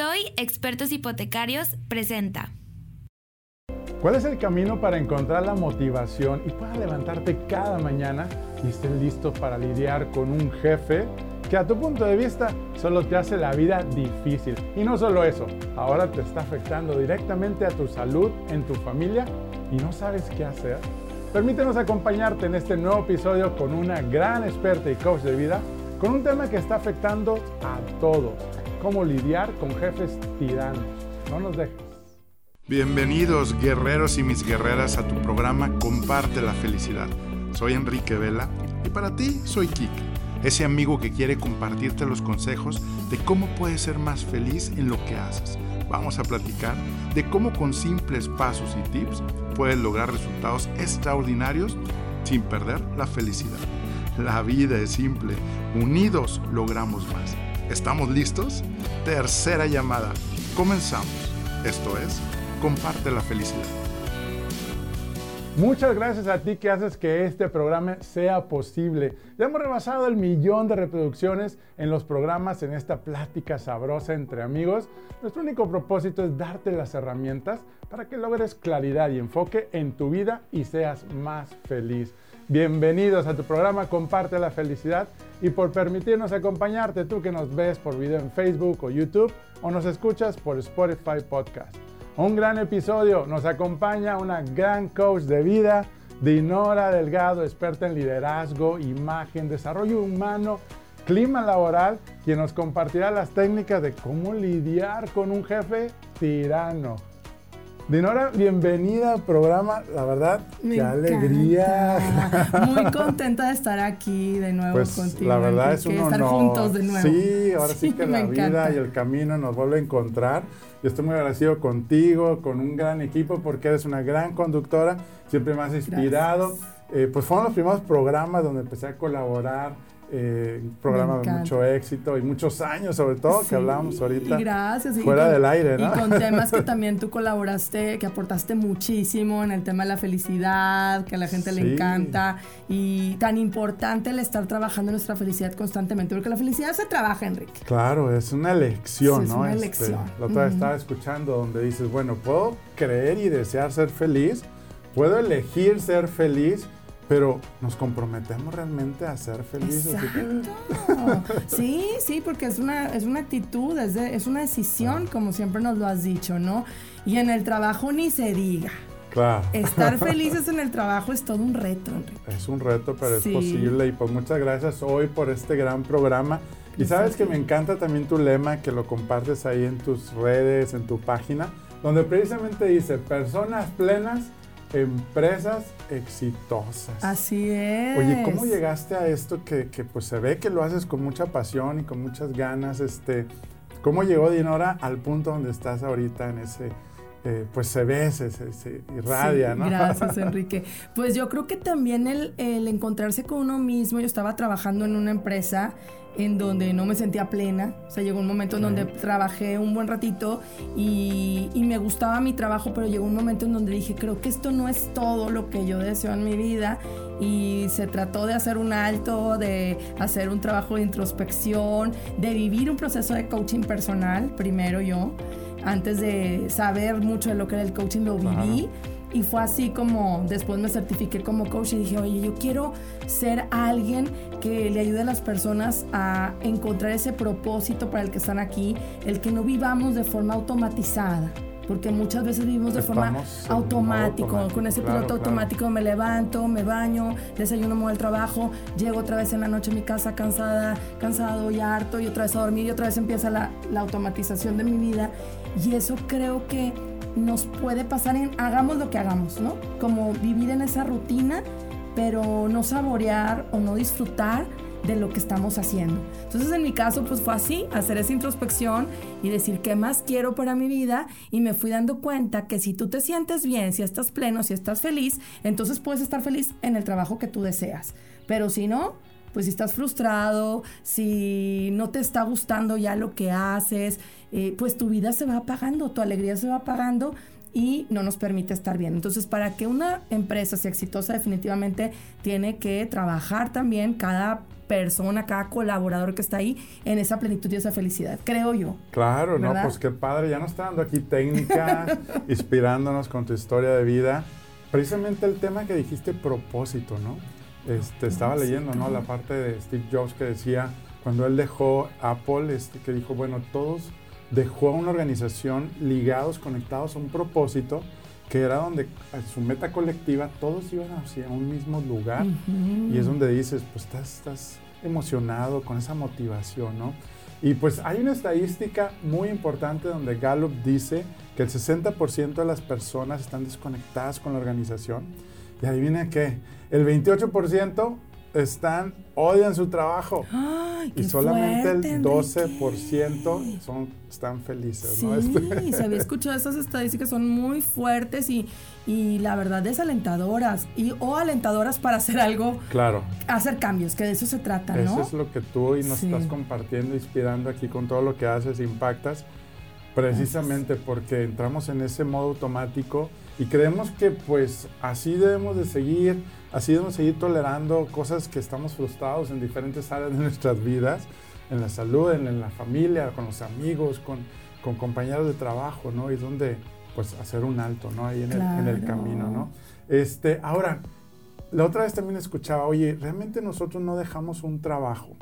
Estoy Expertos Hipotecarios presenta. ¿Cuál es el camino para encontrar la motivación y puedas levantarte cada mañana y estés listo para lidiar con un jefe que a tu punto de vista solo te hace la vida difícil? Y no solo eso, ahora te está afectando directamente a tu salud, en tu familia y no sabes qué hacer. Permítenos acompañarte en este nuevo episodio con una gran experta y coach de vida con un tema que está afectando a todos, cómo lidiar con jefes tiranos. No nos dejes. Bienvenidos guerreros y mis guerreras a tu programa Comparte la felicidad. Soy Enrique Vela y para ti soy Kik, ese amigo que quiere compartirte los consejos de cómo puedes ser más feliz en lo que haces. Vamos a platicar de cómo con simples pasos y tips puedes lograr resultados extraordinarios sin perder la felicidad. La vida es simple, unidos logramos más. ¿Estamos listos? Tercera llamada. Comenzamos. Esto es, comparte la felicidad. Muchas gracias a ti que haces que este programa sea posible. Ya hemos rebasado el millón de reproducciones en los programas en esta plática sabrosa entre amigos. Nuestro único propósito es darte las herramientas para que logres claridad y enfoque en tu vida y seas más feliz. Bienvenidos a tu programa Comparte la Felicidad y por permitirnos acompañarte tú que nos ves por video en Facebook o YouTube o nos escuchas por Spotify Podcast. Un gran episodio, nos acompaña una gran coach de vida, Dinora Delgado, experta en liderazgo, imagen, desarrollo humano, clima laboral, quien nos compartirá las técnicas de cómo lidiar con un jefe tirano. Dinora, bienvenida al programa. La verdad, qué alegría. Muy contenta de estar aquí de nuevo pues, contigo. La verdad es un estar honor. juntos de nuevo. Sí, ahora sí, que la vida y el camino nos vuelve a encontrar. Yo estoy muy agradecido contigo, con un gran equipo, porque eres una gran conductora. Siempre me has inspirado. Eh, pues fueron los primeros programas donde empecé a colaborar eh, un programa de mucho éxito y muchos años sobre todo que hablábamos ahorita y gracias fuera y del aire ¿no? y con temas que también tú colaboraste que aportaste muchísimo en el tema de la felicidad que a la gente Sí. le encanta y tan importante el estar trabajando nuestra felicidad constantemente porque la felicidad se trabaja Enrique Claro, es una elección, Sí, es ¿no? una Este, elección. la otra vez estaba escuchando donde dices, bueno, puedo creer y desear ser feliz, puedo elegir ser feliz, pero nos comprometemos realmente a ser felices. Exacto. Sí, sí, porque es una, es una actitud, es, de- es una decisión, como siempre nos lo has dicho, ¿no? Y en el trabajo ni se diga. Claro. Estar felices en el trabajo es todo un reto, Enrique. Es un reto, pero Sí. es posible. Y pues muchas gracias hoy por este gran programa. Y sabes que me encanta también tu lema, que lo compartes ahí en tus redes, en tu página, donde precisamente dice, personas plenas, empresas exitosas. Así es. Oye, ¿cómo llegaste a esto que, que, pues se ve que lo haces con mucha pasión y con muchas ganas? Este, ¿Cómo llegó Dinora al punto donde estás ahorita en ese, eh, pues se ve, se, se- se irradia, Sí, ¿no? Gracias, Enrique. Pues yo creo que también el, el encontrarse con uno mismo, yo estaba trabajando en una empresa en donde no me sentía plena, o sea, llegó un momento en donde trabajé un buen ratito y, y me gustaba mi trabajo, pero llegó un momento en donde dije, creo que esto no es todo lo que yo deseo en mi vida y se trató de hacer un alto, de hacer un trabajo de introspección, de vivir un proceso de coaching personal, primero yo, antes de saber mucho de lo que era el coaching, lo viví. Y fue así como después me certifiqué como coach y dije, oye, yo quiero ser alguien que le ayude a las personas a encontrar ese propósito para el que están aquí, el que no vivamos de forma automatizada. Porque muchas veces vivimos de forma Estamos automático, automático, con ese claro, piloto claro. automático me levanto, me baño, desayuno, me voy al trabajo, llego otra vez en la noche a mi casa cansada, cansado y harto y otra vez a dormir y otra vez empieza la, la automatización de mi vida. Y eso creo que nos puede pasar en hagamos lo que hagamos, ¿no? Como vivir en esa rutina, pero no saborear o no disfrutar de lo que estamos haciendo. Entonces en mi caso pues fue así, hacer esa introspección y decir qué más quiero para mi vida y me fui dando cuenta que si tú te sientes bien, si estás pleno, si estás feliz, entonces puedes estar feliz en el trabajo que tú deseas. Pero si no, pues si estás frustrado, si no te está gustando ya lo que haces, eh, pues tu vida se va apagando, tu alegría se va apagando y no nos permite estar bien. Entonces, para que una empresa sea exitosa, definitivamente tiene que trabajar también cada persona, cada colaborador que está ahí en esa plenitud y esa felicidad, creo yo. Claro, no, pues qué padre, ya nos está dando aquí técnica, inspirándonos con tu historia de vida. Precisamente el tema que dijiste, propósito, ¿no? Este, estaba leyendo, ¿no? La parte de Steve Jobs que decía, cuando él dejó Apple, este, que dijo, bueno, todos dejó a una organización ligados, conectados a un propósito, que era donde su meta colectiva todos iban hacia un mismo lugar y es donde dices, pues estás, estás emocionado con esa motivación, ¿no? Y pues hay una estadística muy importante donde Gallup dice que el 60% de las personas están desconectadas con la organización. Y adivina qué, el 28% están, odian su trabajo. y solamente el 12% son, están felices. Sí, ¿no? se había escuchado esas estadísticas, son muy fuertes y, y, la verdad desalentadoras. Y, o alentadoras para hacer algo. Claro. Hacer cambios, que de eso se trata, ¿no? Eso es lo que tú hoy nos estás compartiendo, inspirando aquí con todo lo que haces, impactas. Precisamente porque entramos en ese modo automático y creemos que pues así debemos de seguir así debemos seguir tolerando cosas que estamos frustrados en diferentes áreas de nuestras vidas, en la salud, en, la familia, con los amigos, con, con, compañeros de trabajo, ¿no? Y donde, pues, hacer un alto, ¿no? Ahí en, el, en el camino, ¿no? Este, ahora, la otra vez también escuchaba, oye, realmente nosotros no dejamos un trabajo,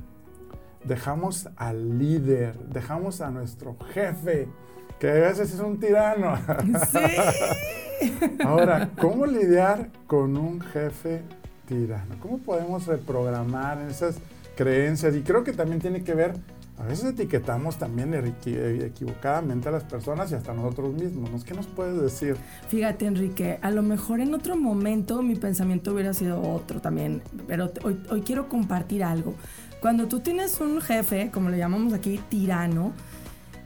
dejamos al líder, dejamos a nuestro jefe, que a veces es un tirano. Sí. Ahora, ¿cómo lidiar con un jefe tirano? ¿Cómo podemos reprogramar esas creencias? Y creo que también tiene que ver, a veces etiquetamos también equivocadamente a las personas y hasta nosotros mismos. ¿Qué nos puedes decir? Fíjate, Enrique, a lo mejor en otro momento mi pensamiento hubiera sido otro también, pero hoy, hoy quiero compartir algo. Cuando tú tienes un jefe, como le llamamos aquí, tirano,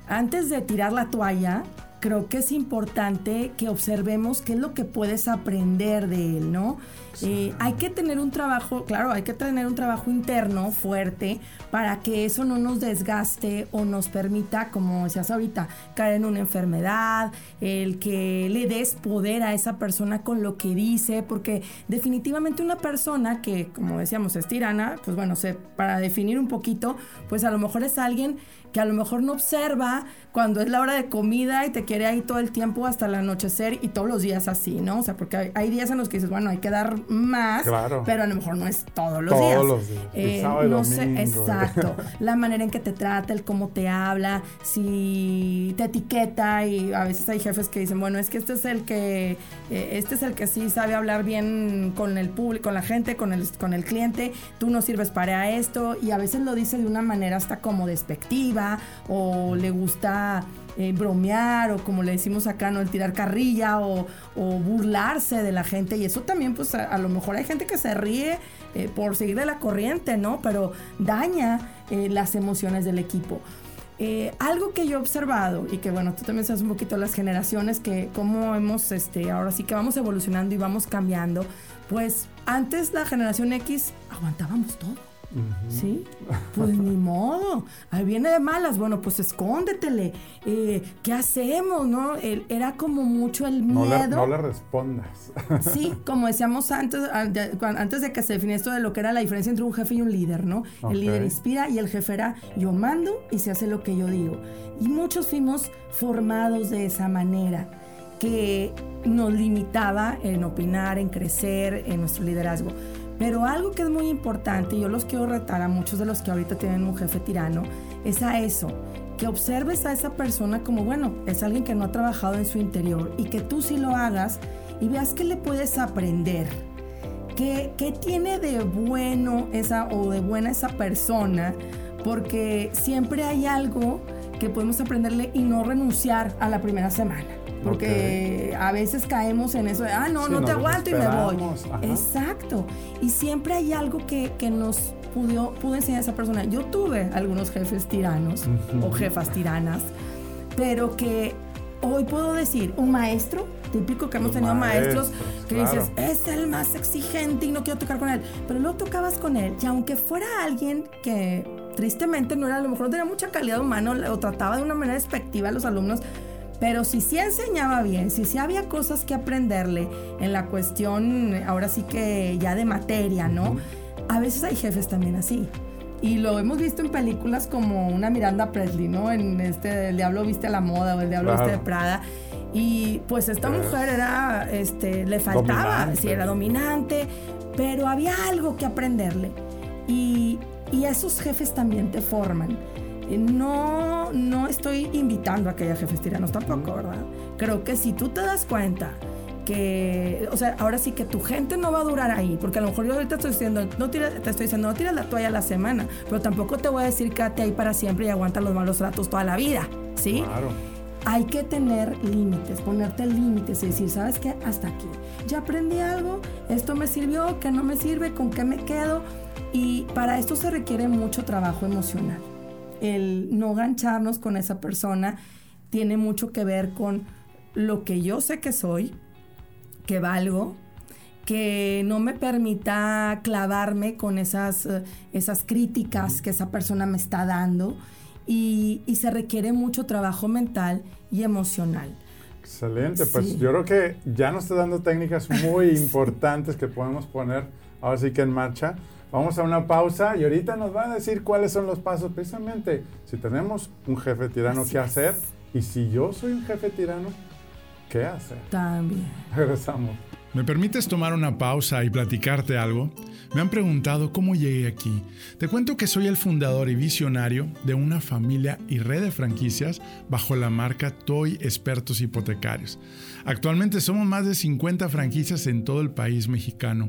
antes de tirar la toalla, creo que es importante que observemos qué es lo que puedes aprender de él, ¿no? Eh, hay que tener un trabajo, claro, hay que tener un trabajo interno fuerte para que eso no nos desgaste o nos permita, como decías ahorita, caer en una enfermedad, el que le des poder a esa persona con lo que dice, porque definitivamente una persona que, como decíamos, es tirana, pues bueno, se, para definir un poquito, pues a lo mejor es alguien que a lo mejor no observa cuando es la hora de comida y te quiere ahí todo el tiempo hasta el anochecer y todos los días así, ¿no? O sea, porque hay, días en los que dices, bueno, hay que dar más, pero a lo mejor no es todos los días. Todos los días. Eh, no sé, exacto. la manera en que te trata, el cómo te habla, si te etiqueta y a veces hay jefes que dicen, bueno, es que este es el que, eh, este es el que sí sabe hablar bien con el público, con la gente, con el, con el cliente, tú no sirves para esto y a veces lo dice de una manera hasta como despectiva o le gusta eh, bromear o como le decimos acá, ¿no? El tirar carrilla o, burlarse de la gente. Y eso también, pues a, lo mejor hay gente que se ríe eh, por seguir de la corriente, ¿no? Pero daña eh, las emociones del equipo. algo que yo he observado y que bueno, tú también sabes un poquito las generaciones que cómo hemos, este, ahora sí que vamos evolucionando y vamos cambiando, pues antes la generación X aguantábamos todo ¿Sí? Pues ni modo. Ahí viene de malas. Bueno, pues escóndetele. Eh, ¿Qué hacemos, no? era como mucho el miedo. No le, respondas. Sí, como decíamos antes, antes de que se definiera esto de lo que era la diferencia entre un jefe y un líder, ¿no? El líder inspira y el jefe era yo mando y se hace lo que yo digo. Y muchos fuimos formados de esa manera que nos limitaba en opinar, en crecer, en nuestro liderazgo. Pero algo que es muy importante, y yo los quiero retar a muchos de los que ahorita tienen un jefe tirano, es a eso, que observes a esa persona como, bueno, es alguien que no ha trabajado en su interior y que tú sí lo hagas y veas que le puedes aprender. ¿Qué, qué tiene de bueno esa o de buena esa persona? Porque siempre hay algo que podemos aprenderle y no renunciar a la primera semana. Porque a veces caemos en eso de, ah, no, no te aguanto y me voy. Exacto. Y siempre hay algo que, que nos pudo, pudo enseñar a esa persona. Yo tuve algunos jefes tiranos o jefas tiranas, pero que hoy puedo decir, un maestro, típico que hemos tenido maestros, que dices, es el más exigente y no quiero tocar con él, pero luego tocabas con él y aunque fuera alguien que tristemente no era, a lo mejor no tenía mucha calidad humana o trataba de una manera despectiva a los alumnos, Pero si sí enseñaba bien, si sí había cosas que aprenderle en la cuestión, ahora sí que ya de materia, ¿no? A veces hay jefes también así. Y lo hemos visto en películas como una Miranda Presley, ¿no? En este El Diablo Viste a la Moda o El Diablo Viste de Prada. Y pues esta mujer era, este, le faltaba, sí, era dominante, pero había algo que aprenderle. Y, y esos jefes también te forman. No, no estoy invitando a que haya jefes tiranos tampoco, ¿verdad? Creo que si tú te das cuenta que, o sea, ahora sí que tu gente no va a durar ahí, porque a lo mejor yo ahorita estoy diciendo, no te estoy diciendo, no tiras la toalla a la semana, pero tampoco te voy a decir quédate ahí para siempre y aguanta los malos tratos toda la vida, ¿sí? Claro. Hay que tener límites, ponerte límites y decir, ¿sabes qué? Hasta aquí. Ya aprendí algo, esto me sirvió, ¿qué no me sirve, con qué me quedo. Y para esto se requiere mucho trabajo emocional. El no gancharnos con esa persona tiene mucho que ver con lo que yo sé que soy, que valgo, que no me permita clavarme con esas, eh, esas críticas que esa persona me está dando y, se requiere mucho trabajo mental y emocional. Excelente, pues yo creo que ya nos está dando técnicas muy importantes que podemos poner ahora sí que en marcha. Vamos a una pausa y ahorita nos van a decir cuáles son los pasos precisamente si tenemos un jefe tirano, ¿qué hacer? Y si yo soy un jefe tirano, ¿Qué hace? También. Regresamos. ¿Me permites tomar una pausa y platicarte algo? Me han preguntado cómo llegué aquí. Te cuento que soy el fundador y visionario de una familia y red de franquicias bajo la marca Toy Expertos Hipotecarios. Actualmente somos más de 50 franquicias en todo el país mexicano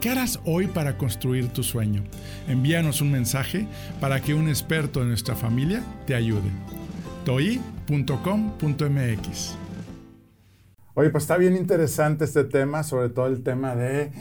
¿Qué harás hoy para construir tu sueño? Envíanos un mensaje para que un experto de nuestra familia te ayude. toi.com.mx Oye, pues está bien interesante este tema, sobre todo el tema de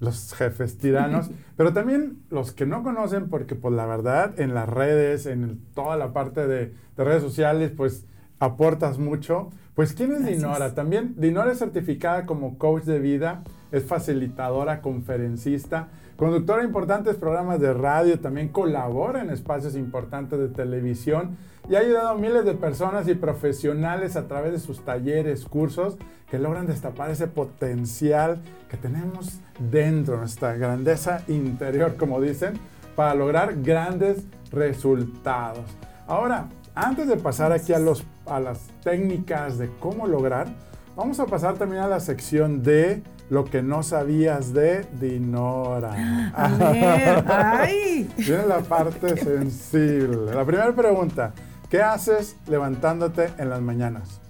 los jefes tiranos, pero también los que no conocen, porque pues la verdad en las redes, en toda la parte de, redes sociales, pues aportas mucho. Pues ¿quién es Dinora? También Dinora es certificada como coach de vida, es facilitadora, conferencista, conductora de importantes programas de radio, también colabora en espacios importantes de televisión y ha ayudado a miles de personas y profesionales a través de sus talleres, cursos que logran destapar ese potencial que tenemos dentro, nuestra grandeza interior, como dicen, para lograr grandes resultados. Ahora, antes de pasar aquí a, los, a las técnicas de cómo lograr, vamos a pasar también a la sección de lo que no sabías de Dinora. A ver, ay. Viene la parte sensible. La primera pregunta, ¿qué haces levantándote en las mañanas?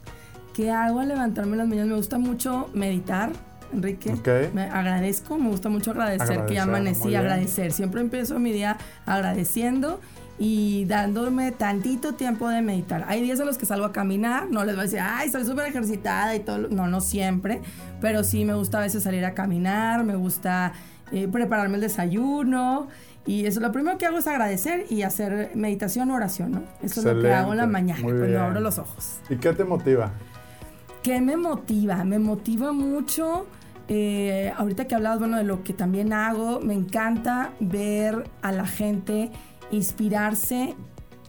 ¿Qué hago al levantarme en las mañanas? Me gusta mucho meditar, Enrique. Me agradezco, me gusta mucho agradecer, que ya amanecí, agradecer. Siempre empiezo mi día agradeciendo y dándome tantito tiempo de meditar. Hay días en los que salgo a caminar, no les voy a decir, ay, soy súper ejercitada y todo. No, no siempre, pero sí me gusta a veces salir a caminar, me gusta eh, prepararme el desayuno. Y eso lo primero que hago es agradecer y hacer meditación o oración, ¿no? Eso es lo que hago en la mañana, cuando abro los ojos. ¿Y qué te motiva? ¿Qué me motiva? Me motiva mucho. Eh, ahorita que hablabas, bueno, de lo que también hago, me encanta ver a la gente inspirarse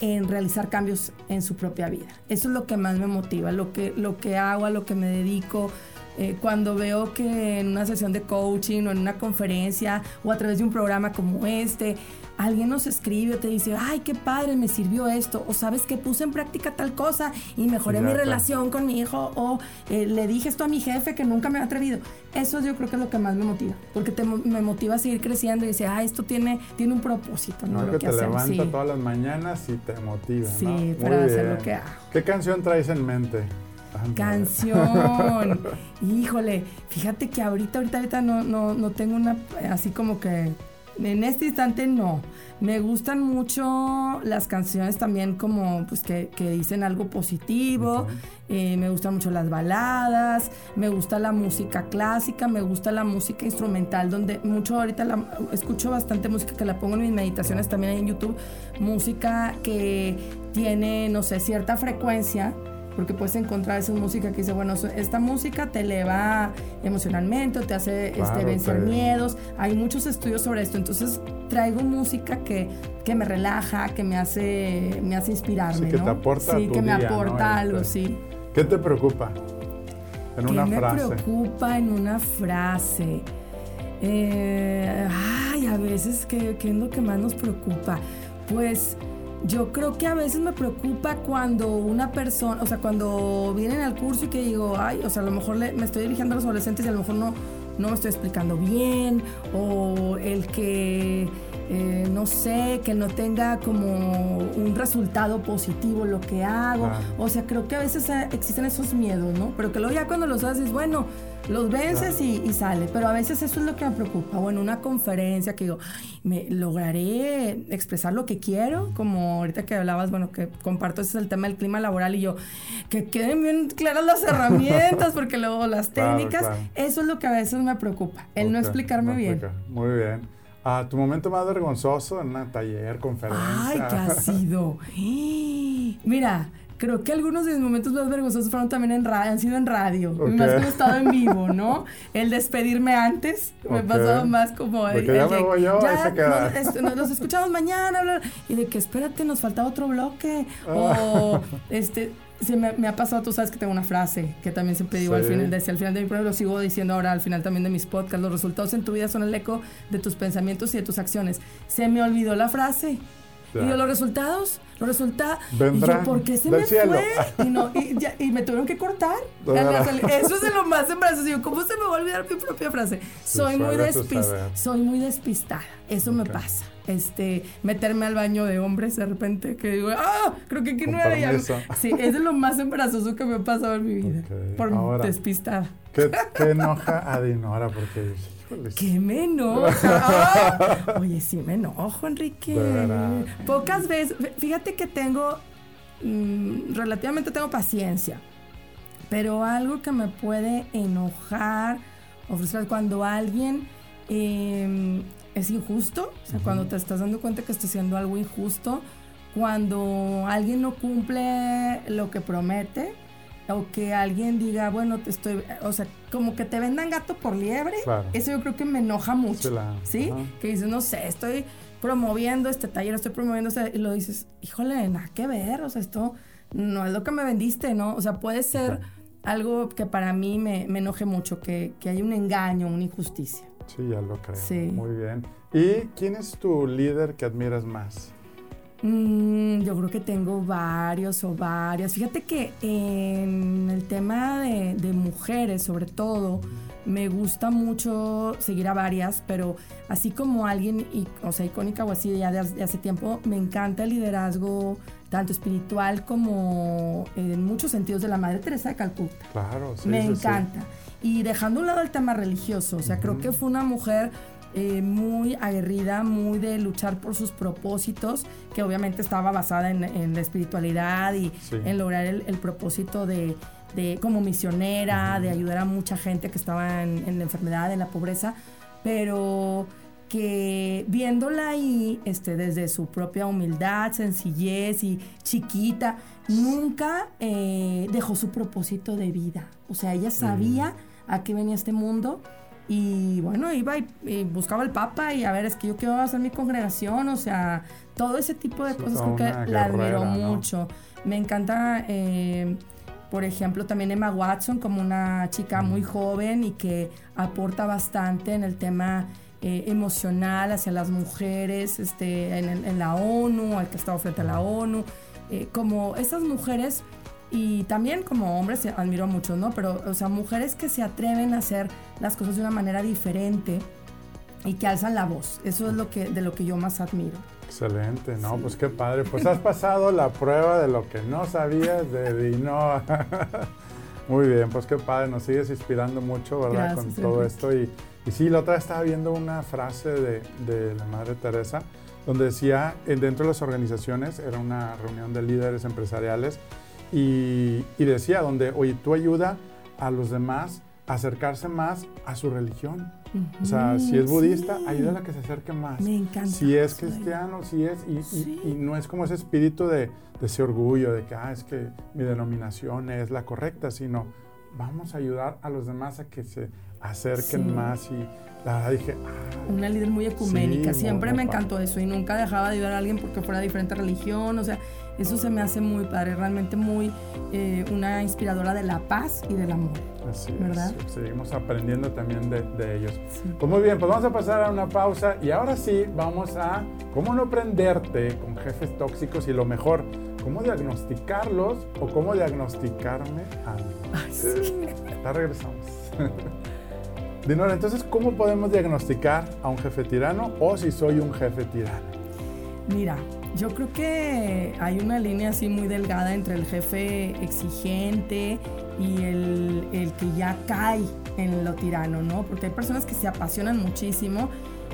en realizar cambios en su propia vida. Eso es lo que más me motiva, lo que, lo que hago, a lo que me dedico. Eh, cuando veo que en una sesión de coaching o en una conferencia o a través de un programa como este, alguien nos escribe o te dice, ay, qué padre, me sirvió esto, o sabes que puse en práctica tal cosa y mejoré mi relación con mi hijo, o eh, le dije esto a mi jefe que nunca me ha atrevido. Eso yo creo que es lo que más me motiva, porque me motiva a seguir creciendo y dice, ah, esto tiene, tiene un propósito, ¿no? Lo que, te levanta todas las mañanas y te motiva. Sí, para hacer lo que hago. ¿Qué canción traes en mente? Canción. Híjole, fíjate que ahorita, ahorita, ahorita no, no, no tengo una así como que en este instante no. Me gustan mucho las canciones también como pues que, que dicen algo positivo. Eh, me gustan mucho las baladas. Me gusta la música clásica. Me gusta la música instrumental donde mucho ahorita la, escucho bastante música que la pongo en mis meditaciones también en YouTube. Música que tiene, no sé, cierta frecuencia porque puedes encontrar esa música que dice, bueno, esta música te eleva emocionalmente, te hace este, vencer miedos. Hay muchos estudios sobre esto, entonces traigo música que, que me relaja, que me hace, me hace inspirarme. Sí, que te aporta Sí, que me aporta algo, este, sí. ¿Qué te preocupa? En ¿Qué una me frase. preocupa en una frase? Eh, ay, a veces, ¿qué, ¿qué es lo que más nos preocupa? Pues yo creo que a veces me preocupa cuando una persona, o sea, cuando vienen al curso y que digo, ay, o sea, a lo mejor me estoy dirigiendo a los adolescentes y a lo mejor no, no me estoy explicando bien, o el que, eh, no sé, que no tenga como un resultado positivo lo que hago. O sea, creo que a veces eh, existen esos miedos, ¿no? Pero que luego ya cuando los haces, bueno, los vences y, y sale. Pero a veces eso es lo que me preocupa. O en una conferencia que digo, "Ay, me lograré expresar lo que quiero, como ahorita que hablabas, bueno, que comparto ese es el tema del clima laboral y yo, que queden bien claras las herramientas, porque luego las técnicas, claro. eso es lo que a veces me preocupa, el no explicarme no bien. Muy bien. Ah, ¿Tu momento más vergonzoso en un taller, conferencia? Ay, ¿qué ha sido? Mira, creo que algunos de mis momentos más vergonzosos fueron también en radio, han sido en radio, Ok. más que he estado en vivo, ¿no? El despedirme antes, me Ok. pasó más como... El- ya el me voy yo, "Ya, se queda". Nos, nos- nos escuchamos mañana, bla, bla", y de que espérate, nos falta otro bloque, Ah. o este... Se me, me ha pasado, tú sabes que tengo una frase que también siempre digo al Sí. final, decía al final de mi programa, lo sigo diciendo ahora al final también de mis podcasts, los resultados en tu vida son el eco de tus pensamientos y de tus acciones. Se me olvidó la frase. Y yo, los resultados, los resultados. Y yo, ¿por qué se me cielo. fue? Y, no, y, ya- y me tuvieron que cortar. Eso es de lo más embarazoso. Digo, ¿cómo se me va a olvidar mi propia frase? Soy muy, suele despis- suceder. soy muy despistada. Eso me pasa. Este, meterme al baño de hombres de repente, que digo, ¡ah! Creo que aquí no era ya. Sí, es de lo más embarazoso que me ha pasado en mi vida. Por ahora. despistada. ¿Qué, qué enoja a Dinora? Porque, híjoles, ¿Qué me enoja? Ah, Oye, sí me enojo, Enrique. Pocas veces. Fíjate que tengo. mm, relativamente tengo paciencia. Pero algo que me puede enojar o frustrar cuando alguien eh, es injusto, o sea, cuando te estás dando cuenta que está haciendo algo injusto, cuando alguien no cumple lo que promete, o que alguien diga, bueno, te estoy, o sea, como que te vendan gato por liebre, Claro. eso yo creo que me enoja mucho, Sí, la- ¿sí? ajá. Que dices, no sé, estoy promoviendo este taller, estoy promoviendo este, y lo dices, híjole, nada que ver, o sea, esto no es lo que me vendiste, ¿no? O sea, puede ser algo que para mí me, me enoje mucho, que, que hay un engaño, una injusticia. Sí, ya lo creo. Sí. Muy bien. ¿Y quién es tu líder que admiras más? Mm, yo creo que tengo varios o varias. Fíjate que en el tema de, de mujeres, sobre todo, me gusta mucho seguir a varias, pero así como alguien, o sea, icónica o así ya de, hace- de hace tiempo, me encanta el liderazgo tanto espiritual como en muchos sentidos de la Madre Teresa de Calcuta. Claro, sí. Me sí, sí. encanta. Y dejando a un lado el tema religioso, o sea, creo que fue una mujer eh, muy aguerrida, muy de luchar por sus propósitos, que obviamente estaba basada en, en la espiritualidad y Sí. en lograr el, el propósito de, de- como misionera, de ayudar a mucha gente que estaba en, en la enfermedad, en la pobreza, pero que viéndola ahí este, desde su propia humildad, sencillez y chiquita, nunca eh, dejó su propósito de vida. O sea, ella sabía a qué venía este mundo y bueno, iba y, y buscaba al Papa y a ver, es que yo quiero hacer mi congregación, o sea, todo ese tipo de cosas creo que la admiro mucho. Me encanta, eh, por ejemplo, también Emma Watson como una chica muy joven y que aporta bastante en el tema eh, emocional hacia las mujeres, este, en, el- en la ONU, al que ha estado frente a la ONU, eh, como esas mujeres y también como hombres admiro mucho, ¿no? Pero, o sea, mujeres que se atreven a hacer las cosas de una manera diferente y que alzan la voz. Eso es lo que, de lo que yo más admiro. Excelente, ¿no? Pues qué padre. Pues has pasado la prueba de lo que no sabías de Dinoa. Muy bien, pues qué padre, nos sigues inspirando mucho, ¿verdad? Gracias, Con todo esto. Y, y sí, la otra vez estaba viendo una frase de, de la Madre Teresa, donde decía, eh, dentro de las organizaciones, era una reunión de líderes empresariales, y, y decía, donde, oye, tú ayuda a los demás a acercarse más a su religión. O sea, si es budista, Sí. ayúdala a que se acerque más. Me encanta Si es cristiano, si es, y, y- Sí. y no es como ese espíritu de, de ese orgullo, de que, ah, es que mi denominación es la correcta, sino vamos a ayudar a los demás a que se acerquen Sí. más. Y la verdad dije, ah, Una líder muy ecuménica. Siempre me encantó eso y nunca dejaba de ayudar a alguien porque fuera de diferente religión. O sea, eso se me hace muy padre, realmente muy eh, una inspiradora de la paz y del amor. así es. ¿Verdad? Seguimos aprendiendo también de, de ellos. Sí. Pues muy bien, pues vamos a pasar a una pausa y ahora sí vamos a cómo no prenderte con jefes tóxicos y lo mejor, cómo diagnosticarlos o cómo diagnosticarme a mí. Ay, sí. Ya regresamos. Dinora, entonces, ¿cómo podemos diagnosticar a un jefe tirano o si soy un jefe tirano? Mira, yo creo que hay una línea así muy delgada entre el jefe exigente y el, el que ya cae en lo tirano, ¿no? Porque hay personas que se apasionan muchísimo.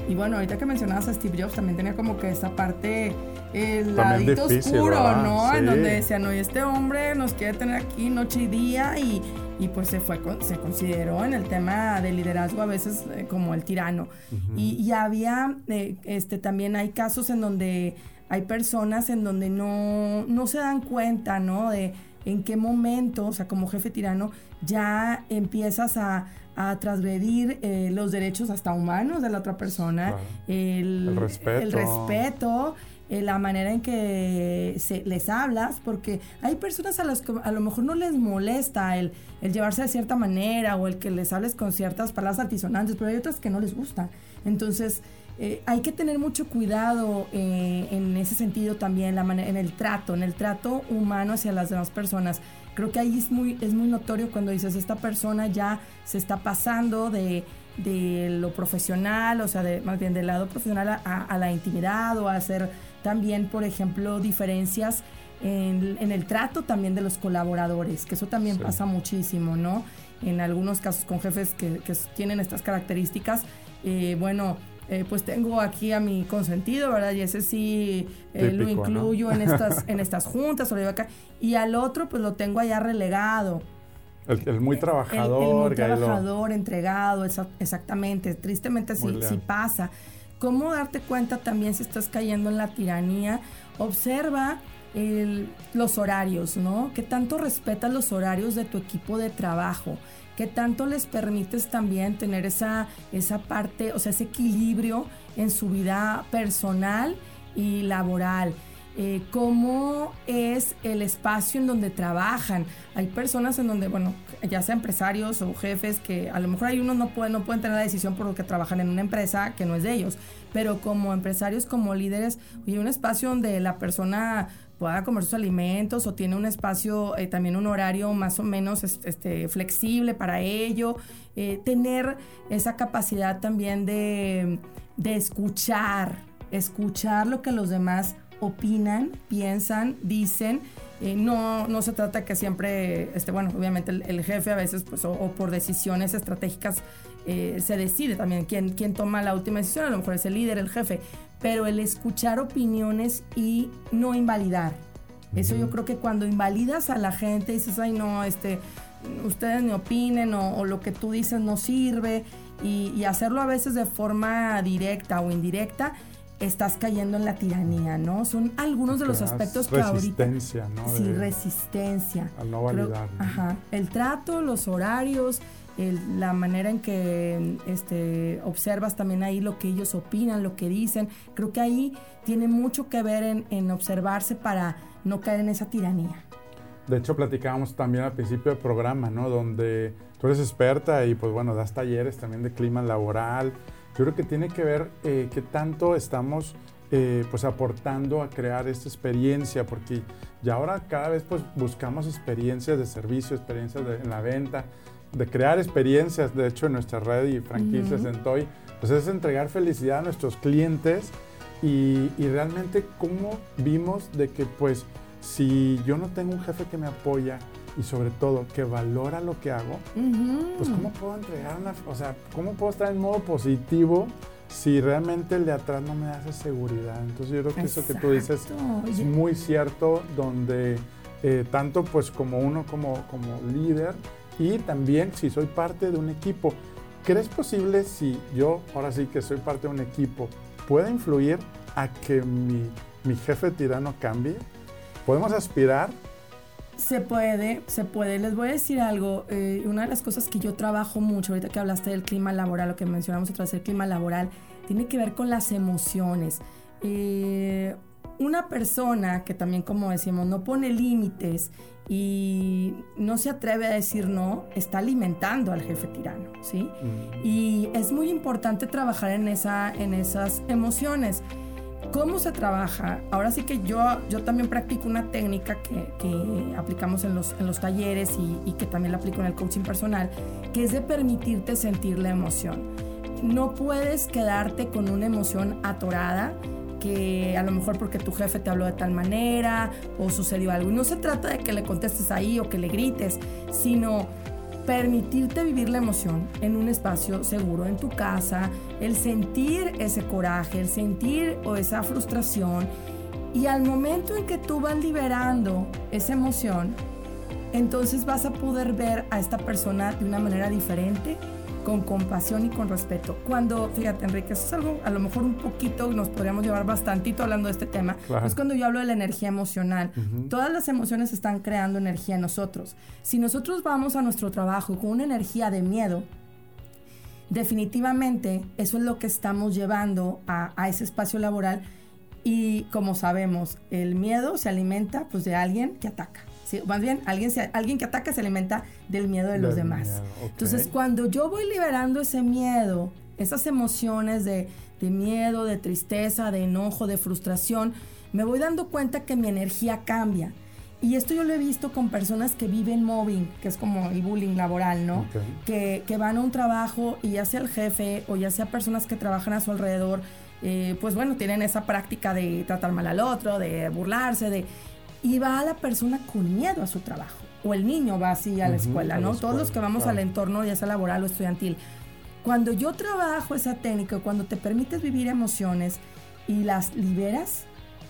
Y bueno, ahorita que mencionabas a Steve Jobs, también tenía como que esa parte, el También ladito difícil, oscuro, ¿verdad? ¿no? En donde decían, no, y este hombre nos quiere tener aquí noche y día y, y pues se fue, se consideró en el tema de liderazgo a veces eh, como el tirano. y, y había, eh, este, también hay casos en donde hay personas en donde no, no se dan cuenta, ¿no? De en qué momento, o sea, como jefe tirano, ya empiezas a, a transgredir eh, los derechos hasta humanos de la otra persona, Claro. el, El respeto. el respeto, eh, la manera en que se, les hablas, porque hay personas a las que a lo mejor no les molesta el, el llevarse de cierta manera o el que les hables con ciertas palabras altisonantes, pero hay otras que no les gusta. Entonces, eh, hay que tener mucho cuidado eh, en ese sentido también, la en el trato, en el trato humano hacia las demás personas. Creo que ahí es muy, es muy notorio cuando dices, esta persona ya se está pasando de, de lo profesional, o sea, de, más bien del lado profesional a, a- a la intimidad o a hacer también, por ejemplo, diferencias en, en el trato también de los colaboradores, que eso también Sí. pasa muchísimo, ¿no? En algunos casos con jefes que, que tienen estas características, eh, bueno, eh, pues tengo aquí a mi consentido, ¿verdad? Y ese sí eh, lo incluyo en, estas, en estas juntas, o lo llevo acá. Y al otro, pues lo tengo allá relegado. El, el muy El- trabajador. El, muy que ahí lo- trabajador, entregado, exactamente. Tristemente Muy sí, sí pasa. ¿Cómo darte cuenta también si estás cayendo en la tiranía? Observa el- los horarios, ¿no? ¿Qué tanto respetas los horarios de tu equipo de trabajo? ¿Qué tanto les permites también tener esa, esa parte, o sea, ese equilibrio en su vida personal y laboral? Eh, cómo es el espacio en donde trabajan. Hay personas en donde, bueno, ya sea empresarios o jefes, que a lo mejor hay unos no pueden, no pueden tener la decisión por lo que trabajan en una empresa que no es de ellos, pero como empresarios, como líderes, oye, un espacio donde la persona pueda comer sus alimentos o tiene un espacio, eh, también un horario más o menos es- este, flexible para ello, eh, tener esa capacidad también de, de escuchar, escuchar lo que los demás opinan, piensan, dicen. Eh, no, no se trata que siempre, este, bueno, obviamente el, jefe a veces, pues, o, o por decisiones estratégicas eh, se decide también quién, quién toma la última decisión, a lo mejor es el líder, el jefe, pero el escuchar opiniones y no invalidar. Eso yo creo que cuando invalidas a la gente, dices, ay no, este, ustedes ni opinen o, o lo que tú dices no sirve, y, y hacerlo a veces de forma directa o indirecta, estás cayendo en la tiranía, ¿no? Son algunos de los que aspectos que ahorita... Resistencia, ¿no? Sí, De- resistencia. Al no Creo- validar. ¿no? ajá. El trato, los horarios, el- la manera en que este, observas también ahí lo que ellos opinan, lo que dicen. Creo que ahí tiene mucho que ver en, en observarse para no caer en esa tiranía. De hecho, platicábamos también al principio del programa, ¿no? Donde tú eres experta y pues bueno, das talleres también de clima laboral. Yo creo que tiene que ver eh, qué tanto estamos eh, pues aportando a crear esta experiencia, porque ya ahora cada vez pues buscamos experiencias de servicio, experiencias de- en la venta, de crear experiencias, de hecho en nuestra red y franquicias en Toy, pues es entregar felicidad a nuestros clientes y, y realmente cómo vimos de que pues si yo no tengo un jefe que me apoya, y sobre todo que valora lo que hago, pues cómo puedo entregar una, o sea, cómo puedo estar en modo positivo si realmente el de atrás no me esa seguridad. Entonces yo creo que eso que tú dices es muy cierto, donde eh, tanto pues como uno como, como líder y también si soy parte de un equipo, ¿crees posible si yo, ahora sí que soy parte de un equipo, pueda influir a que mi, mi jefe tirano cambie? ¿Podemos aspirar se puede, se puede. Les voy a decir algo. Eh, una de las cosas que yo trabajo mucho, ahorita que hablaste del clima laboral, lo que mencionamos otra vez, el clima laboral, tiene que ver con las emociones. Eh, una persona que también, como decimos, no pone límites y no se atreve a decir no, está alimentando al jefe tirano, ¿sí? Mm. Y es muy importante trabajar en, esa, en esas emociones. ¿Cómo se trabaja? Ahora sí que yo, yo también practico una técnica que, aplicamos en los, en los talleres y, y, que también la aplico en el coaching personal, que es de permitirte sentir la emoción. No puedes quedarte con una emoción atorada que a lo mejor porque tu jefe te habló de tal manera o sucedió algo. Y no se trata de que le contestes ahí o que le grites, sino permitirte vivir la emoción en un espacio seguro, en tu casa, el sentir ese coraje, el sentir o esa frustración. Y al momento en que tú vas liberando esa emoción, entonces vas a poder ver a esta persona de una manera diferente con compasión y con respeto. Cuando, fíjate Enrique, eso es algo, a lo mejor un poquito, nos podríamos llevar bastantito hablando de este tema, es cuando yo hablo de la energía emocional. Todas las emociones están creando energía en nosotros. Si nosotros vamos a nuestro trabajo con una energía de miedo, definitivamente eso es lo que estamos llevando a, a ese espacio laboral y como sabemos, el miedo se alimenta pues de alguien que ataca más bien, alguien, alguien que ataca se alimenta del miedo de los demás. Entonces, cuando yo voy liberando ese miedo, esas emociones de, de miedo, de tristeza, de enojo, de frustración, me voy dando cuenta que mi energía cambia. Y esto yo lo he visto con personas que viven mobbing, que es como el bullying laboral, ¿no? Que, que, van a un trabajo y ya sea el jefe o ya sea personas que trabajan a su alrededor, eh, pues bueno, tienen esa práctica de tratar mal al otro, de burlarse, de y va a la persona con miedo a su trabajo. O el niño va así a la escuela, ¿no? Todos los que vamos al entorno, ya sea laboral o estudiantil. Cuando yo trabajo esa técnica, cuando te permites vivir emociones y las liberas,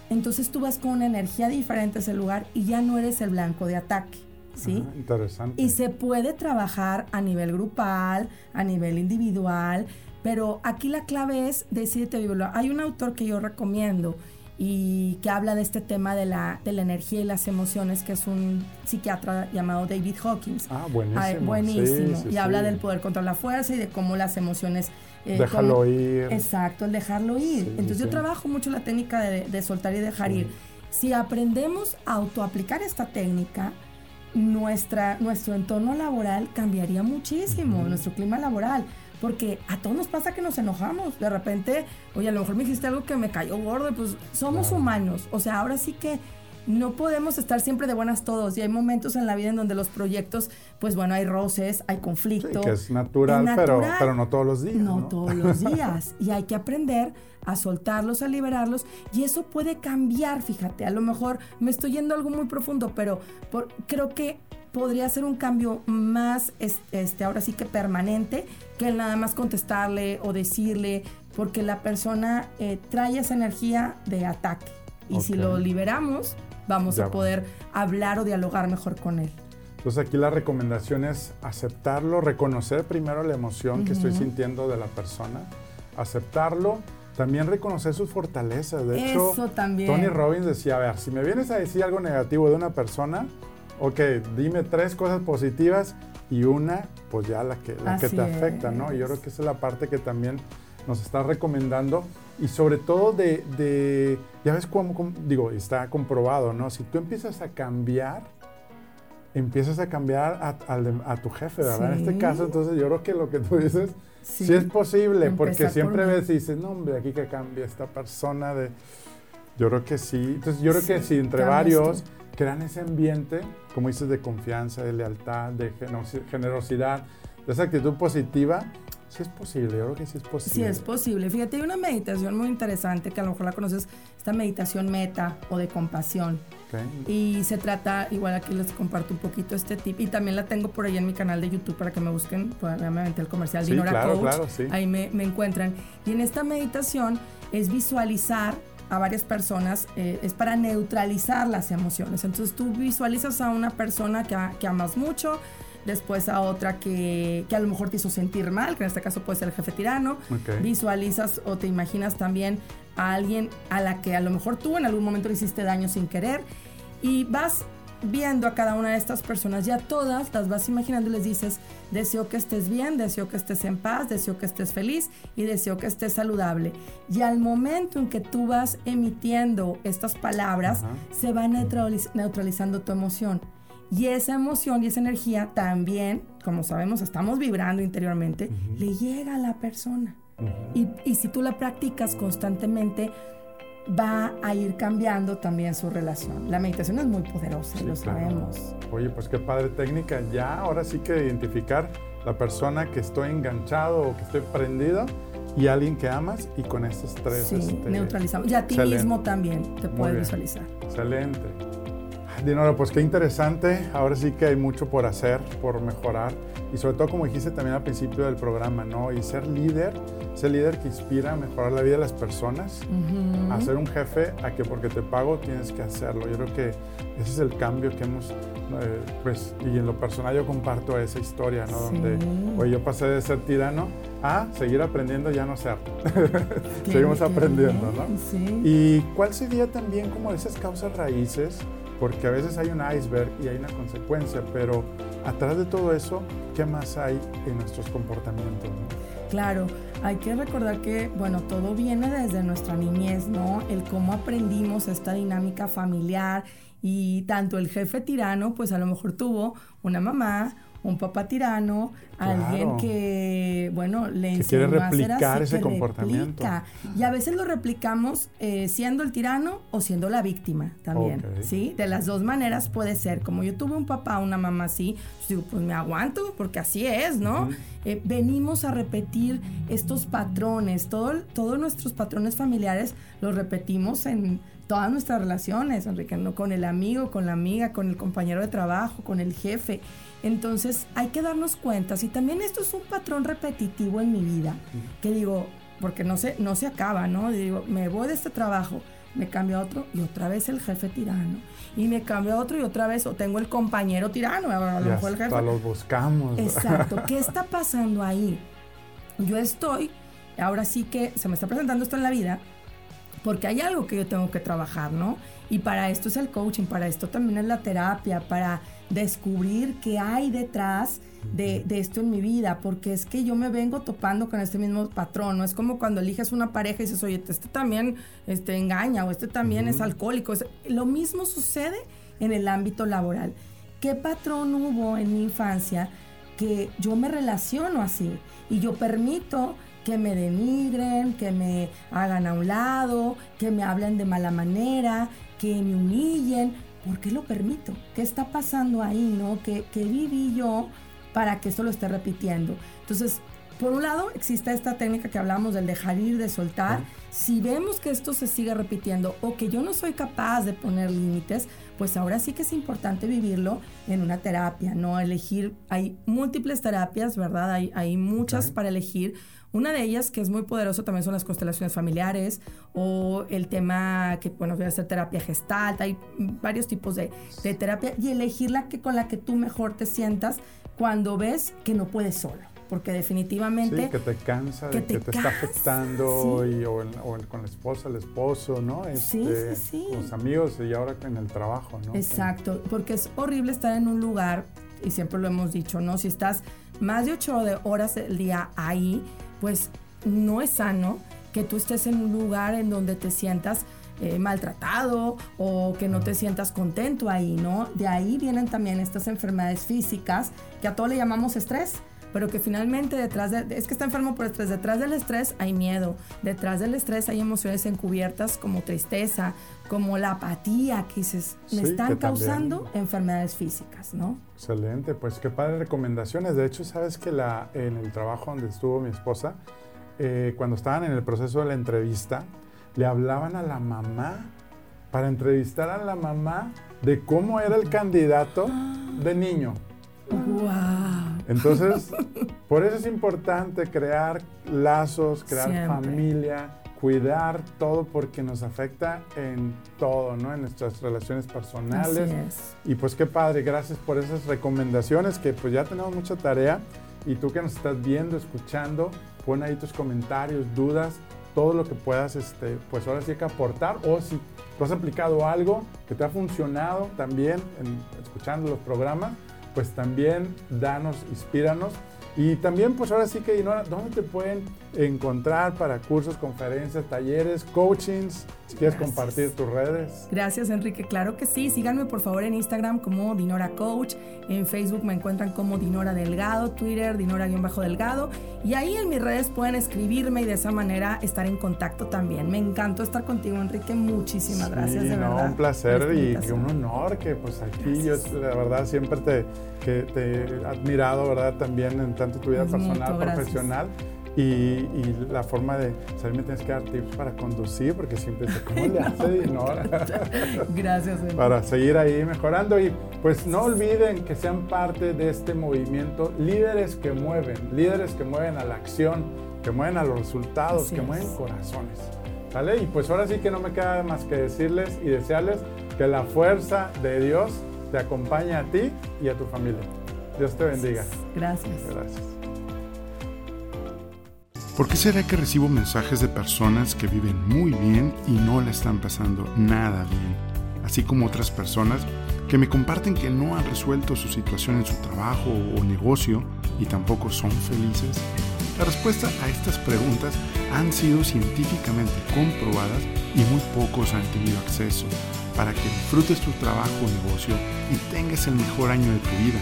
entonces tú vas con una energía diferente a ese lugar y ya no eres el blanco de ataque. ¿Sí? interesante. Y se puede trabajar a nivel grupal, a nivel individual, pero aquí la clave es decirte vivirlo. Hay un autor que yo recomiendo y que habla de este tema de la, de la energía y las emociones, que es un psiquiatra llamado David Hawkins. Ah, buenísimo. Ah, buenísimo. y habla del poder contra la fuerza y de cómo las emociones... Eh, dejarlo ir. Exacto, el dejarlo ir. Entonces yo trabajo mucho la técnica de, soltar y dejar ir. Si aprendemos a autoaplicar esta técnica, nuestra, nuestro entorno laboral cambiaría muchísimo, nuestro clima laboral porque a todos nos pasa que nos enojamos. De repente, oye, a lo mejor me dijiste algo que me cayó gordo, pues somos humanos. O sea, ahora sí que no podemos estar siempre de buenas todos y hay momentos en la vida en donde los proyectos, pues bueno, hay roces, hay conflictos. que es natural, pero, pero no todos los días. No, todos los días. y hay que aprender a soltarlos, a liberarlos y eso puede cambiar, fíjate, a lo mejor me estoy yendo a algo muy profundo, pero creo que podría ser un cambio más, este, ahora sí que permanente, que el nada más contestarle o decirle, porque la persona eh, trae esa energía de ataque. Y si lo liberamos, vamos a poder hablar o dialogar mejor con él. Entonces aquí la recomendación es aceptarlo, reconocer primero la emoción que estoy sintiendo de la persona, aceptarlo, también reconocer sus fortalezas. De hecho, Tony Robbins decía, a ver, si me vienes a decir algo negativo de una persona, ok, dime tres cosas positivas y una, pues ya la que, la que te afecta, ¿no? Y yo creo que esa es la parte que también nos está recomendando y sobre todo de, ya ves cómo, digo, está comprobado, ¿no? Si tú empiezas a cambiar, empiezas a cambiar a, tu jefe, ¿verdad? En este caso, entonces yo creo que lo que tú dices sí, es posible, porque siempre ves y dices, no, hombre, aquí que cambia esta persona de... Yo creo que sí. Entonces yo creo que si entre varios crean ese ambiente, como dices, de confianza, de lealtad, de generosidad, de esa actitud positiva, Sí es posible, yo creo que sí es posible. Sí es posible. Fíjate, hay una meditación muy interesante que a lo mejor la conoces, esta meditación meta o de compasión. Y se trata, igual aquí les comparto un poquito este tip, y también la tengo por ahí en mi canal de YouTube para que me busquen, pues, obviamente el comercial Dinora claro, Coach, ahí me, me encuentran. Y en esta meditación es visualizar a varias personas eh, es para neutralizar las emociones. Entonces tú visualizas a una persona que, que amas mucho, después a otra que, que, a lo mejor te hizo sentir mal, que en este caso puede ser el jefe tirano. Visualizas o te imaginas también a alguien a la que a lo mejor tú en algún momento le hiciste daño sin querer y vas viendo a cada una de estas personas, ya todas las vas imaginando y les dices, deseo que estés bien, deseo que estés en paz, deseo que estés feliz y deseo que estés saludable. Y al momento en que tú vas emitiendo estas palabras, se va neutralizando tu emoción. Y esa emoción y esa energía también, como sabemos, estamos vibrando interiormente, le llega a la persona. y, y si tú la practicas constantemente, va a ir cambiando también su relación. La meditación es muy poderosa, lo sabemos. Oye, pues qué padre técnica. Ya, ahora sí que identificar la persona que estoy enganchado o que estoy prendido y alguien que amas y con esos tres. Sí, este, neutralizamos. Y a ti mismo también te puedes visualizar. Excelente. Dinora, pues qué interesante. Ahora sí que hay mucho por hacer, por mejorar. Y sobre todo, como dijiste también al principio del programa, ¿no? Y ser líder, ser líder que inspira a mejorar la vida de las personas, a ser un jefe, a que porque te pago tienes que hacerlo. Yo creo que ese es el cambio que hemos, eh, pues, y en lo personal yo comparto esa historia, ¿no? Donde, oye, yo pasé de ser tirano a seguir aprendiendo ya no ser. Seguimos aprendiendo, ¿no? Sí. ¿Y cuál sería también como esas causas raíces? Porque a veces hay un iceberg y hay una consecuencia, pero atrás de todo eso, ¿qué más hay en nuestros comportamientos? Claro, hay que recordar que, bueno, todo viene desde nuestra niñez, ¿no? El cómo aprendimos esta dinámica familiar y tanto el jefe tirano, pues a lo mejor tuvo una mamá, un papá tirano, alguien que, bueno, le enseñó quiere replicar ese comportamiento. Y a veces lo replicamos eh, siendo el tirano o siendo la víctima también, ¿sí? De las dos maneras puede ser. Como yo tuve un papá, una mamá así, pues digo, pues me aguanto porque así es, ¿no? Eh, venimos a repetir estos patrones, todo, todos nuestros patrones familiares los repetimos en todas nuestras relaciones, Enrique, ¿no? con el amigo, con la amiga, con el compañero de trabajo, con el jefe. Entonces hay que darnos cuenta, si también esto es un patrón repetitivo en mi vida, que digo, porque no se, no se acaba, ¿no? Digo, me voy de este trabajo, me cambio a otro y otra vez el jefe tirano. Y me cambio a otro y otra vez, o tengo el compañero tirano, a lo mejor el jefe. los buscamos. Exacto. ¿Qué está pasando ahí? Yo estoy, ahora sí que se me está presentando esto en la vida, porque hay algo que yo tengo que trabajar, ¿no? Y para esto es el coaching, para esto también es la terapia, para descubrir qué hay detrás de, esto en mi vida, porque es que yo me vengo topando con este mismo patrón, ¿no? Es como cuando eliges una pareja y dices, oye, este también este, engaña o este también es alcohólico. lo mismo sucede en el ámbito laboral. ¿Qué patrón hubo en mi infancia que yo me relaciono así y yo permito que me denigren, que me hagan a un lado, que me hablen de mala manera, que me humillen? ¿por qué lo permito? ¿Qué está pasando ahí, no? ¿Qué, viví yo para que esto lo esté repitiendo? Entonces, por un lado, existe esta técnica que hablamos del dejar ir, de soltar. Si vemos que esto se sigue repitiendo o que yo no soy capaz de poner límites, pues ahora sí que es importante vivirlo en una terapia, no elegir. Hay múltiples terapias, ¿verdad? Hay, hay muchas para elegir una de ellas, que es muy poderoso, también son las constelaciones familiares o el tema que, bueno, voy a hacer terapia gestal. Hay varios tipos de, terapia y elegir la que, con la que tú mejor te sientas cuando ves que no puedes solo porque definitivamente... Sí, que te cansa, que, te, está afectando, y, o, con la esposa, el esposo, ¿no? sí, este, sí, sí. Con los amigos y ahora en el trabajo, ¿no? Exacto, porque es horrible estar en un lugar, y siempre lo hemos dicho, ¿no? Si estás más de ocho horas del día ahí, pues no es sano que tú estés en un lugar en donde te sientas eh, maltratado o que no te sientas contento ahí, ¿no? De ahí vienen también estas enfermedades físicas que a todo le llamamos estrés, pero que finalmente detrás de, es que está enfermo por estrés, detrás del estrés hay miedo, detrás del estrés hay emociones encubiertas como tristeza, como la apatía, que dices, me están causando enfermedades físicas, ¿no? Excelente, pues qué padre recomendaciones. De hecho, sabes que la, en el trabajo donde estuvo mi esposa, eh, cuando estaban en el proceso de la entrevista, le hablaban a la mamá para entrevistar a la mamá de cómo era el candidato de niño. Wow. Entonces, por eso es importante crear lazos, crear familia, cuidar todo porque nos afecta en todo, ¿no? En nuestras relaciones personales. Y pues qué padre, gracias por esas recomendaciones que pues ya tenemos mucha tarea y tú que nos estás viendo, escuchando, pon ahí tus comentarios, dudas, todo lo que puedas, este, pues ahora sí que aportar o si tú has aplicado algo que te ha funcionado también en, escuchando los programas, pues también danos, inspíranos y también, pues ahora sí que, Dinora, ¿dónde te pueden encontrar para cursos, conferencias, talleres, coachings? Si quieres compartir tus redes. Gracias, Enrique. Claro que sí. Síganme por favor en Instagram como Dinora Coach. En Facebook me encuentran como Dinora Delgado, Twitter Dinora-Delgado. Y ahí en mis redes pueden escribirme y de esa manera estar en contacto también. Me encantó estar contigo, Enrique. Muchísimas gracias, de no, Un placer y, un honor que pues aquí yo la verdad siempre te, que te he admirado, ¿verdad? También en tanto tu vida personal, profesional. Y, la forma de saber me tienes que dar tips para conducir, porque siempre sé cómo le hace Dinora. Gracias. para seguir ahí mejorando. Y pues no olviden que sean parte de este movimiento, líderes que mueven, líderes que mueven a la acción, que mueven a los resultados, que mueven corazones. ¿Vale? Y pues ahora sí que no me queda más que decirles y desearles que la fuerza de Dios te acompañe a ti y a tu familia. Dios te bendiga. Gracias. Gracias. ¿Por qué será que recibo mensajes de personas que viven muy bien y no la están pasando nada bien? Así como otras personas que me comparten que no han resuelto su situación en su trabajo o negocio y tampoco son felices. La respuesta a estas preguntas han sido científicamente comprobadas y muy pocos han tenido acceso para que disfrutes tu trabajo o negocio y tengas el mejor año de tu vida.